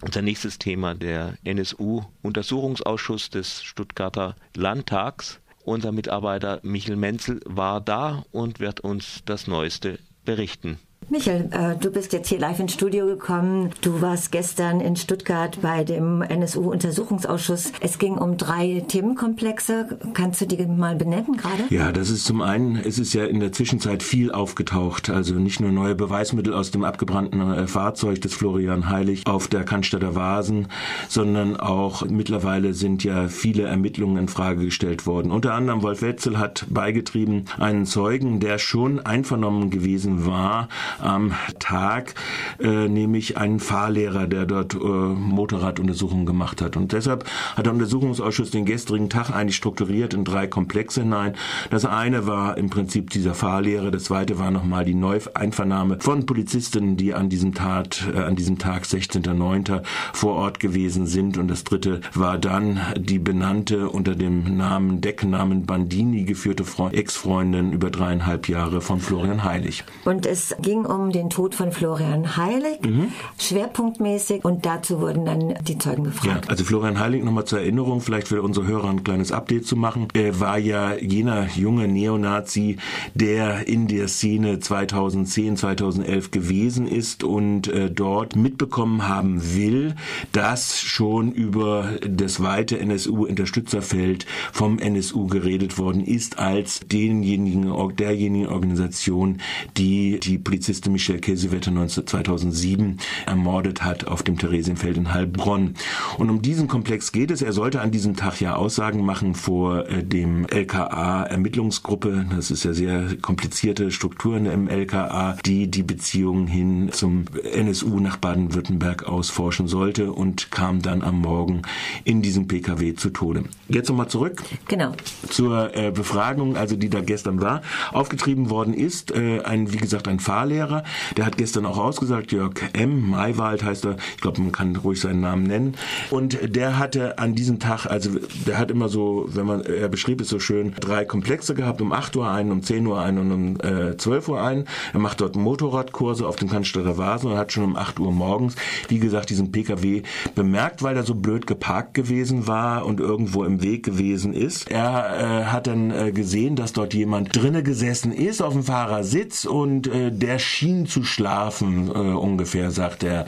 Unser nächstes Thema, der NSU-Untersuchungsausschuss des Stuttgarter Landtags. Unser Mitarbeiter Michel Menzel war da und wird uns das Neueste berichten. Michael, äh, du bist jetzt hier live ins Studio gekommen. Du warst gestern in Stuttgart bei dem NSU-Untersuchungsausschuss. Es ging um drei Themenkomplexe. Kannst du die mal benennen gerade? Ja, das ist zum einen, es ist ja in der Zwischenzeit viel aufgetaucht. Also nicht nur neue Beweismittel aus dem abgebrannten äh, Fahrzeug des Florian Heilig auf der Cannstatter Vasen, sondern auch mittlerweile sind ja viele Ermittlungen in Frage gestellt worden. Unter anderem Wolf Wetzel hat beigetrieben einen Zeugen, der schon einvernommen gewesen war, am Tag, äh, nämlich einen Fahrlehrer, der dort äh, Motorraduntersuchungen gemacht hat. Und deshalb hat der Untersuchungsausschuss den gestrigen Tag eigentlich strukturiert in drei Komplexe hinein. Das eine war im Prinzip dieser Fahrlehrer, das zweite war nochmal die Neueinvernahme von Polizisten, die an diesem Tat, äh, an diesem Tag 16.09. vor Ort gewesen sind und das dritte war dann die benannte unter dem Namen Decknamen Bandini geführte Ex-Freundin über dreieinhalb Jahre von Florian Heilig. Und es ging um den Tod von Florian Heilig, mhm. schwerpunktmäßig. Und dazu wurden dann die Zeugen gefragt. Ja, also Florian Heilig, nochmal zur Erinnerung, vielleicht für unsere Hörer ein kleines Update zu machen. Er war ja jener junge Neonazi, der in der Szene 2010, 2011 gewesen ist und äh, dort mitbekommen haben will, dass schon über das weite NSU-Unterstützerfeld vom NSU geredet worden ist als denjenigen, derjenigen Organisation, die die Polizei Polizistin Michelle Käsewetter 2007 ermordet hat auf dem Theresienfeld in Heilbronn. Und um diesen Komplex geht es. Er sollte an diesem Tag ja Aussagen machen vor äh, dem LKA Ermittlungsgruppe. Das ist ja sehr komplizierte Strukturen im LKA, die die Beziehungen hin zum NSU nach Baden-Württemberg ausforschen sollte und kam dann am Morgen in diesem PKW zu Tode. Jetzt nochmal zurück. Genau. Zur äh, Befragung, also die da gestern war. Aufgetrieben worden ist äh, ein, wie gesagt, ein Fahrlehrer Fahrlehrer. Der hat gestern auch ausgesagt, Jörg M. Maywald heißt er. Ich glaube, man kann ruhig seinen Namen nennen. Und der hatte an diesem Tag, also der hat immer so, wenn man, er beschrieb es so schön, drei Komplexe gehabt, um 8 Uhr ein, um 10 Uhr ein und um äh, 12 Uhr ein. Er macht dort Motorradkurse auf dem Cannstatter Vasen und hat schon um 8 Uhr morgens, wie gesagt, diesen PKW bemerkt, weil er so blöd geparkt gewesen war und irgendwo im Weg gewesen ist. Er äh, hat dann äh, gesehen, dass dort jemand drinne gesessen ist auf dem Fahrersitz und äh, der schien zu schlafen, äh, ungefähr, sagt er.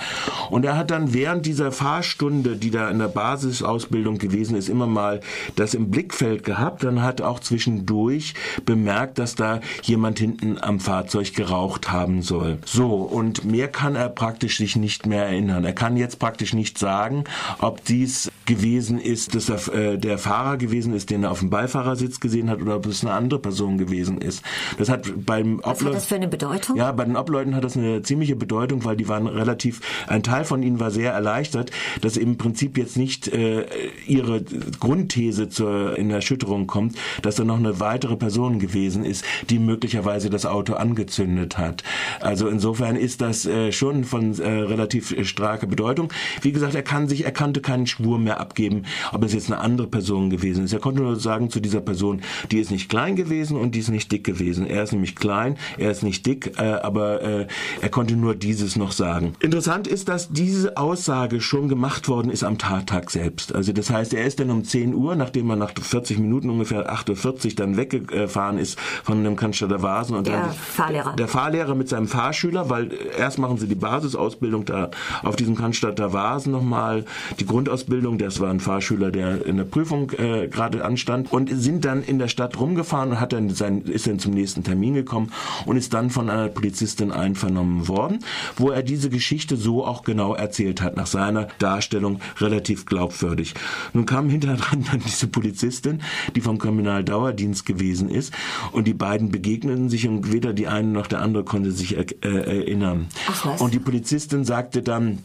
Und er hat dann während dieser Fahrstunde, die da in der Basisausbildung gewesen ist, immer mal das im Blickfeld gehabt. Dann hat auch zwischendurch bemerkt, dass da jemand hinten am Fahrzeug geraucht haben soll. So, und mehr kann er praktisch sich nicht mehr erinnern. Er kann jetzt praktisch nicht sagen, ob dies gewesen ist, dass er äh, der Fahrer gewesen ist, den er auf dem Beifahrersitz gesehen hat, oder ob es eine andere Person gewesen ist. Das hat beim Was hat das für eine Bedeutung? Ja, bei den Obleuten hat das eine ziemliche Bedeutung, weil die waren relativ, ein Teil von ihnen war sehr erleichtert, dass im Prinzip jetzt nicht äh, ihre Grundthese zur, in Erschütterung kommt, dass da noch eine weitere Person gewesen ist, die möglicherweise das Auto angezündet hat. Also insofern ist das äh, schon von äh, relativ starker Bedeutung. Wie gesagt, er kann sich, er konnte keinen Schwur mehr abgeben, ob es jetzt eine andere Person gewesen ist. Er konnte nur sagen zu dieser Person, die ist nicht klein gewesen und die ist nicht dick gewesen. Er ist nämlich klein, er ist nicht dick, äh, aber äh, er konnte nur dieses noch sagen. Interessant ist, dass diese Aussage schon gemacht worden ist am Tattag selbst. Also das heißt, er ist dann um 10 Uhr, nachdem er nach 40 Minuten ungefähr 8.40 Uhr dann weggefahren ist von einem Cannstatter Vasen. Und der dann, Fahrlehrer. Der Fahrlehrer mit seinem Fahrschüler, weil erst machen sie die Basisausbildung da auf diesem Cannstatter Vasen nochmal, die Grundausbildung, das war ein Fahrschüler, der in der Prüfung äh, gerade anstand und sind dann in der Stadt rumgefahren und hat dann sein, ist dann zum nächsten Termin gekommen und ist dann von einer Polizistin einvernommen worden, wo er diese Geschichte so auch genau erzählt hat, nach seiner Darstellung relativ glaubwürdig. Nun kam hinterher dann diese Polizistin, die vom Kriminaldauerdienst gewesen ist und die beiden begegneten sich und weder die eine noch der andere konnte sich er, äh, erinnern. Ach. Und die Polizistin sagte dann,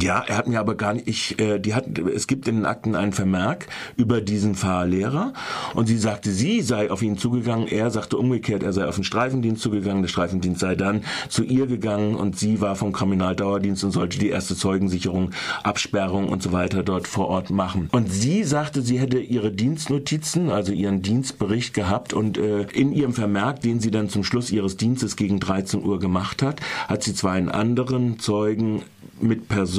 ja, er hat mir aber gar nicht, ich, äh, die hat, es gibt in den Akten einen Vermerk über diesen Fahrlehrer und sie sagte, sie sei auf ihn zugegangen, er sagte umgekehrt, er sei auf den Streifendienst zugegangen, der Streifendienst sei dann zu ihr gegangen und sie war vom Kriminaldauerdienst und sollte die erste Zeugensicherung, Absperrung und so weiter dort vor Ort machen. Und sie sagte, sie hätte ihre Dienstnotizen, also ihren Dienstbericht gehabt und äh, in ihrem Vermerk, den sie dann zum Schluss ihres Dienstes gegen 13 Uhr gemacht hat, hat sie zwei einen anderen Zeugen mit Person,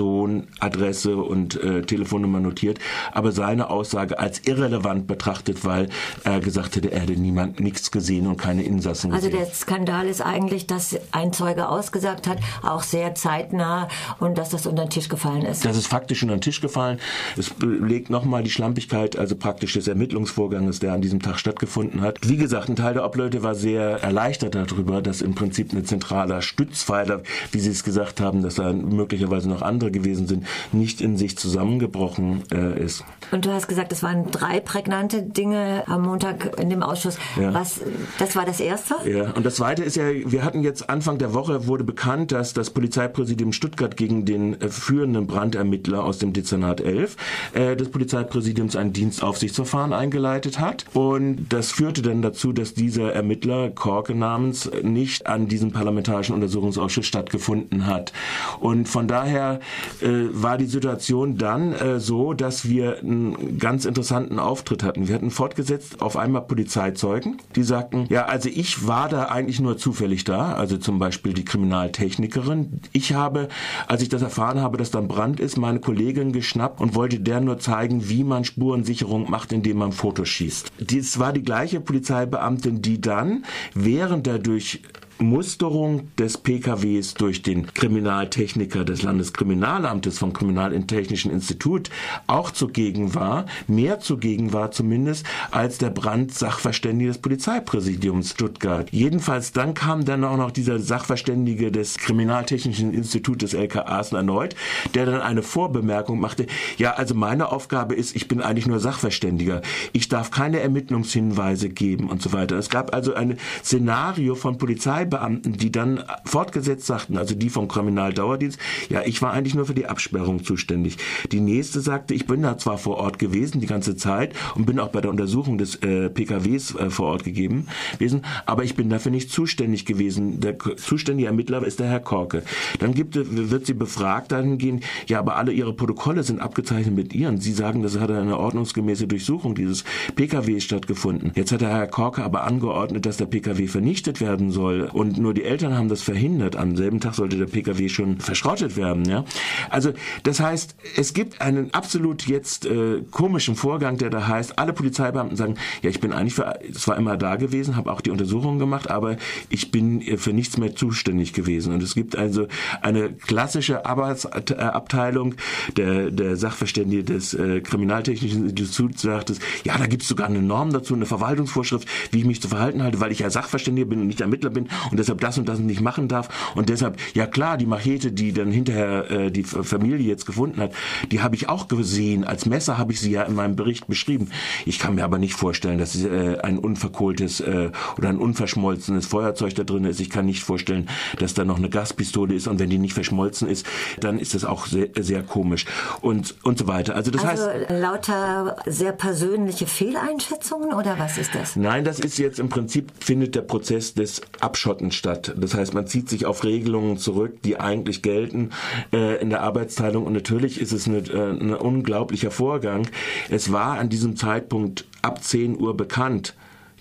Adresse und äh, Telefonnummer notiert, aber seine Aussage als irrelevant betrachtet, weil er gesagt hätte, er hätte niemand nichts gesehen und keine Insassen also gesehen. Also der Skandal ist eigentlich, dass ein Zeuge ausgesagt hat, auch sehr zeitnah und dass das unter den Tisch gefallen ist. Das ist faktisch unter den Tisch gefallen. Es belegt nochmal die Schlampigkeit, also praktisch des Ermittlungsvorganges, der an diesem Tag stattgefunden hat. Wie gesagt, ein Teil der Obleute war sehr erleichtert darüber, dass im Prinzip ein zentraler Stützpfeiler, wie Sie es gesagt haben, dass da möglicherweise noch andere gewesen sind, nicht in sich zusammengebrochen äh, ist. Und du hast gesagt, es waren drei prägnante Dinge am Montag in dem Ausschuss. Ja. Was, das war das erste? Ja, und das zweite ist ja, wir hatten jetzt Anfang der Woche wurde bekannt, dass das Polizeipräsidium Stuttgart gegen den äh, führenden Brandermittler aus dem Dezernat 11 äh, des Polizeipräsidiums ein Dienstaufsichtsverfahren eingeleitet hat. Und das führte dann dazu, dass dieser Ermittler Korke namens nicht an diesem parlamentarischen Untersuchungsausschuss stattgefunden hat. Und von daher äh, war die Situation dann äh, so, dass wir einen ganz interessanten Auftritt hatten. Wir hatten fortgesetzt auf einmal Polizeizeugen, die sagten, ja, also ich war da eigentlich nur zufällig da, also zum Beispiel die Kriminaltechnikerin. Ich habe, als ich das erfahren habe, dass da ein Brand ist, meine Kollegin geschnappt und wollte der nur zeigen, wie man Spurensicherung macht, indem man Fotos schießt. Dies war die gleiche Polizeibeamtin, die dann während der durch Musterung des PKWs durch den Kriminaltechniker des Landeskriminalamtes vom Kriminaltechnischen Institut auch zugegen war, mehr zugegen war zumindest als der Brandsachverständige des Polizeipräsidiums Stuttgart. Jedenfalls dann kam dann auch noch dieser Sachverständige des Kriminaltechnischen Instituts des LKAs erneut, der dann eine Vorbemerkung machte, ja, also meine Aufgabe ist, ich bin eigentlich nur Sachverständiger. Ich darf keine Ermittlungshinweise geben und so weiter. Es gab also ein Szenario von Polizei Polizeibeamten, die dann fortgesetzt sagten, also die vom Kriminaldauerdienst, ja, ich war eigentlich nur für die Absperrung zuständig. Die nächste sagte, ich bin da zwar vor Ort gewesen die ganze Zeit und bin auch bei der Untersuchung des äh, PKWs äh, vor Ort gegeben gewesen, aber ich bin dafür nicht zuständig gewesen. Der zuständige Ermittler ist der Herr Korke. Dann gibt, wird sie befragt dahingehend, ja, aber alle ihre Protokolle sind abgezeichnet mit ihren. Sie sagen, das hat eine ordnungsgemäße Durchsuchung dieses PKWs stattgefunden. Jetzt hat der Herr Korke aber angeordnet, dass der PKW vernichtet werden soll und nur die Eltern haben das verhindert. Am selben Tag sollte der PKW schon verschrottet werden. Ja? Also das heißt, es gibt einen absolut jetzt äh, komischen Vorgang, der da heißt, alle Polizeibeamten sagen, ja, ich bin eigentlich für, zwar immer da gewesen, habe auch die Untersuchungen gemacht, aber ich bin für nichts mehr zuständig gewesen. Und es gibt also eine klassische Arbeitsabteilung, der, der Sachverständige des äh, Kriminaltechnischen Instituts sagt es, ja, da gibt es sogar eine Norm dazu, eine Verwaltungsvorschrift, wie ich mich zu verhalten halte, weil ich ja Sachverständiger bin und nicht Ermittler bin und deshalb das und das nicht machen darf. Und deshalb, ja klar, die Machete, die dann hinterher äh, die Familie jetzt gefunden hat, die habe ich auch gesehen. Als Messer habe ich sie ja in meinem Bericht beschrieben. Ich kann mir aber nicht vorstellen, dass äh, ein unverkohltes äh, oder ein unverschmolzenes Feuerzeug da drin ist. Ich kann nicht vorstellen, dass da noch eine Gaspistole ist und wenn die nicht verschmolzen ist, dann ist das auch sehr, sehr komisch und und so weiter. Also das also heißt lauter sehr persönliche Fehleinschätzungen oder was ist das? Nein, das ist jetzt im Prinzip findet der Prozess des Abschottens Abschotten statt. Das heißt, man zieht sich auf Regelungen zurück, die eigentlich gelten äh, in der Arbeitsteilung. Und natürlich ist es ein äh, unglaublicher Vorgang. Es war an diesem Zeitpunkt ab 10 Uhr bekannt,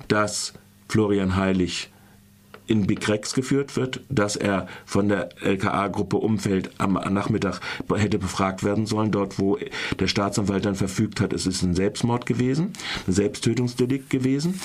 dass Florian Heilig in Big Rex geführt wird, dass er von der LKA-Gruppe Umfeld am Nachmittag hätte befragt werden sollen, dort wo der Staatsanwalt dann verfügt hat, es ist ein Selbstmord gewesen, ein Selbsttötungsdelikt gewesen,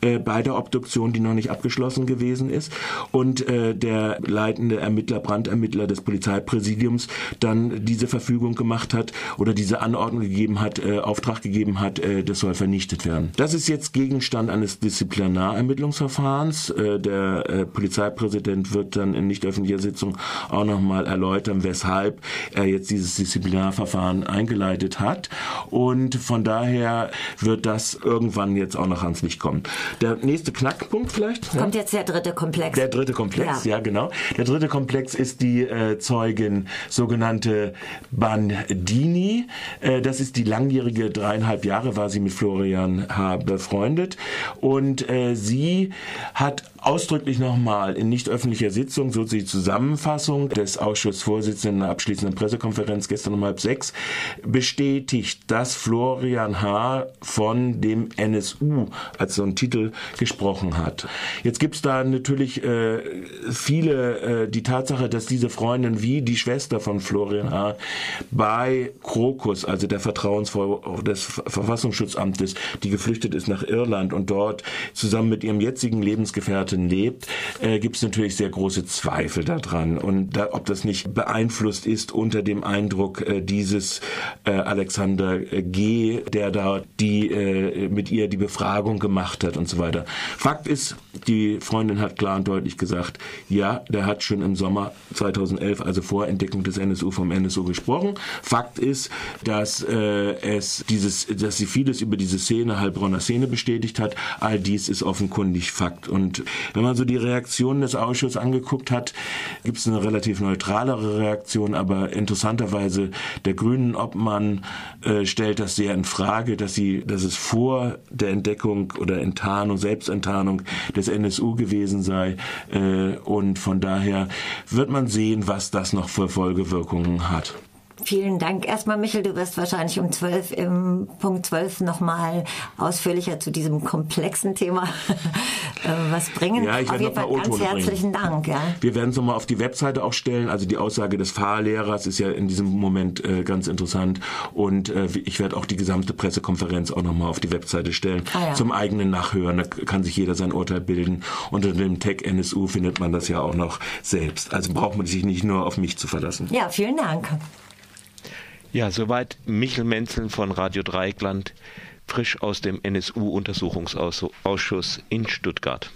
äh, bei der Obduktion, die noch nicht abgeschlossen gewesen ist und äh, der leitende Ermittler, Brandermittler des Polizeipräsidiums dann diese Verfügung gemacht hat oder diese Anordnung gegeben hat, äh, Auftrag gegeben hat, äh, das soll vernichtet werden. Das ist jetzt Gegenstand eines Disziplinarermittlungsverfahrens. Äh, der äh, Polizeipräsident wird dann in nicht öffentlicher Sitzung auch nochmal erläutern, weshalb er jetzt dieses Disziplinarverfahren eingeleitet hat. Und von daher wird das irgendwann jetzt auch noch ans Licht kommen. Der nächste Knackpunkt vielleicht? Kommt ja? jetzt der dritte Komplex. Der dritte Komplex, ja, ja genau. Der dritte Komplex ist die äh, Zeugin sogenannte Bandini. Äh, das ist die langjährige, dreieinhalb Jahre war sie mit Florian H. befreundet. Und äh, sie hat ausdrücklich nochmal in nicht öffentlicher Sitzung, so die Zusammenfassung des Ausschussvorsitzenden in der abschließenden Pressekonferenz gestern um halb sechs, bestätigt, dass Florian H. von dem NSU als so ein Titel gesprochen hat. Jetzt gibt es da natürlich äh, viele, äh, die Tatsache, dass diese Freundin wie die Schwester von Florian H. bei Krokus, also der Vertrauensvoll des Verfassungsschutzamtes, die geflüchtet ist nach Irland und dort zusammen mit ihrem jetzigen Lebensgefährten lebt, äh, gibt es natürlich sehr große Zweifel daran und da, ob das nicht beeinflusst ist unter dem Eindruck äh, dieses äh, Alexander G., der da die äh, mit ihr die Befragung gemacht hat und so weiter. Fakt ist, die Freundin hat klar und deutlich gesagt, ja, der hat schon im Sommer 2011, also vor Entdeckung des NSU vom NSU gesprochen. Fakt ist, dass äh, es dieses, dass sie vieles über diese Szene, Heilbronner Szene bestätigt hat. All dies ist offenkundig Fakt. Und wenn man so die Reaktionen des Ausschusses angeguckt hat, gibt es eine relativ neutralere Reaktion, aber interessanterweise der Grünen Obmann äh, stellt das sehr in Frage, dass sie, dass es vor der Entdeckung oder Enttarnung, Selbstenttarnung des NSU gewesen sei. Äh, und von daher wird man sehen, was das noch für Folgewirkungen hat. Vielen Dank. Erstmal, Michel, du wirst wahrscheinlich um 12 im Punkt 12 nochmal ausführlicher zu diesem komplexen Thema äh, was bringen. Ja, ich auf jeden Fall ganz herzlichen bringen. Dank. Ja. Wir werden es nochmal auf die Webseite auch stellen. Also die Aussage des Fahrlehrers ist ja in diesem Moment äh, ganz interessant. Und äh, ich werde auch die gesamte Pressekonferenz auch nochmal auf die Webseite stellen. Ah, ja. Zum eigenen Nachhören. Da kann sich jeder sein Urteil bilden. Unter dem Tag NSU findet man das ja auch noch selbst. Also braucht man sich nicht nur auf mich zu verlassen. Ja, vielen Dank. Ja, soweit Michel Menzel von Radio Dreieckland, frisch aus dem NSU-Untersuchungsausschuss in Stuttgart.